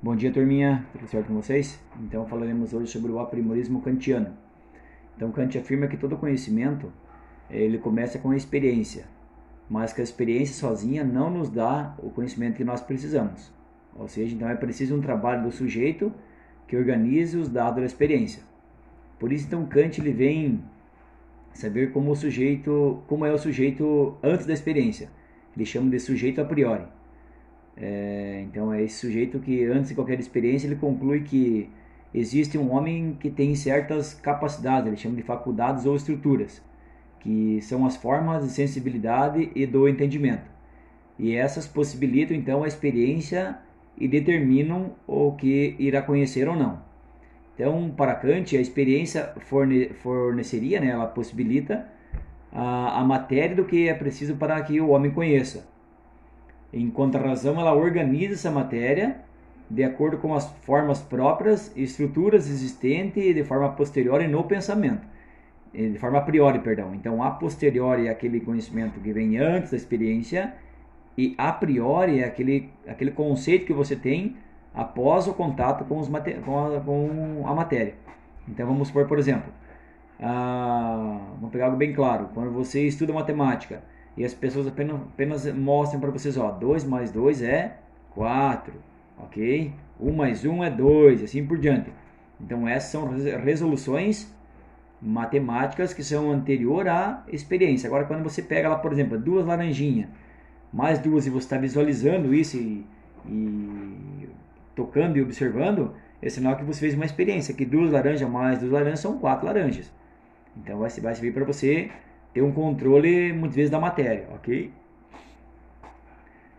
Bom dia, turminha. Tudo certo com vocês? Então falaremos hoje sobre o aprimorismo kantiano. Então Kant afirma que todo conhecimento ele começa com a experiência, mas que a experiência sozinha não nos dá o conhecimento que nós precisamos. Ou seja, então é preciso um trabalho do sujeito que organize os dados da experiência. Por isso então Kant ele vem saber como o sujeito, como é o sujeito antes da experiência. Ele chama de sujeito a priori. É, então é esse sujeito que antes de qualquer experiência ele conclui que existe um homem que tem certas capacidades, ele chama de faculdades ou estruturas, que são as formas de sensibilidade e do entendimento. E essas possibilitam então a experiência e determinam o que irá conhecer ou não. Então, para Kant, a experiência forne forneceria, né, ela possibilita a, a matéria do que é preciso para que o homem conheça enquanto a razão ela organiza essa matéria de acordo com as formas próprias, estruturas existentes de forma posterior no pensamento, de forma a priori, perdão. Então, a posteriori é aquele conhecimento que vem antes da experiência e a priori é aquele, aquele conceito que você tem após o contato com, os com, a, com a matéria. Então, vamos supor, por exemplo, ah, vamos pegar algo bem claro. Quando você estuda matemática, e as pessoas apenas, apenas mostram para vocês, ó, 2 mais 2 é 4, ok? 1 mais 1 é 2, assim por diante. Então essas são resoluções matemáticas que são anterior à experiência. Agora quando você pega lá, por exemplo, duas laranjinhas, mais duas e você está visualizando isso e, e, tocando e observando, é sinal que você fez uma experiência, que duas laranjas mais duas laranjas são quatro laranjas. Então vai, vai servir para você ter um controle, muitas vezes, da matéria, ok?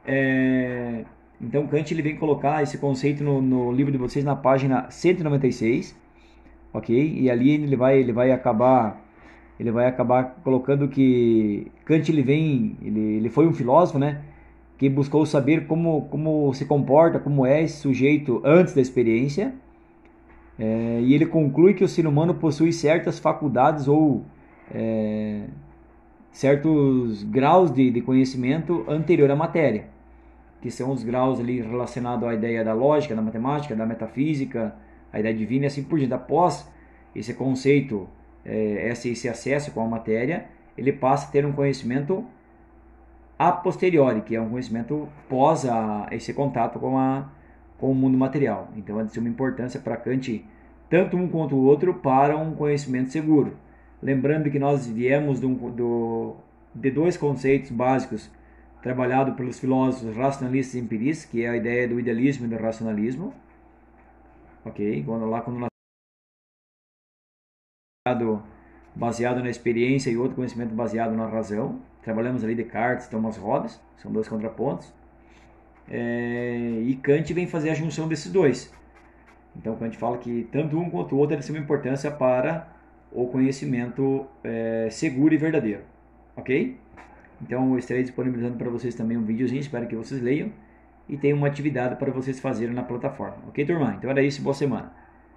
É, então, Kant ele vem colocar esse conceito no, no, livro de vocês na página 196, ok? E ali ele vai, ele vai acabar ele vai acabar colocando que Kant ele vem, ele, ele foi um filósofo, né? Que buscou saber como, como se comporta, como é esse sujeito antes da experiência. É, e ele conclui que o ser humano possui certas faculdades ou é, certos graus de, de conhecimento anterior à matéria, que são os graus ali relacionados à ideia da lógica, da matemática, da metafísica, a ideia divina e assim por diante. Após esse conceito, é, esse, esse acesso com a matéria, ele passa a ter um conhecimento a posteriori, que é um conhecimento pós a, esse contato com, a, com o mundo material. Então, é de suma importância para Kant, tanto um quanto o outro, para um conhecimento seguro. Lembrando que nós viemos do, de dois conceitos básicos trabalhados pelos filósofos racionalistas e empiristas, que é a ideia do idealismo e do racionalismo. Ok? Quando, lá quando nós baseado na experiência e outro conhecimento baseado na razão. Trabalhamos ali Descartes e Thomas Hobbes, são dois contrapontos. É, e Kant vem fazer a junção desses dois. Então Kant fala que tanto um quanto o outro têm uma importância para o conhecimento é, seguro e verdadeiro. Ok? Então eu estarei disponibilizando para vocês também um videozinho, espero que vocês leiam e tenham uma atividade para vocês fazerem na plataforma. Ok, turma? Então era isso, boa semana.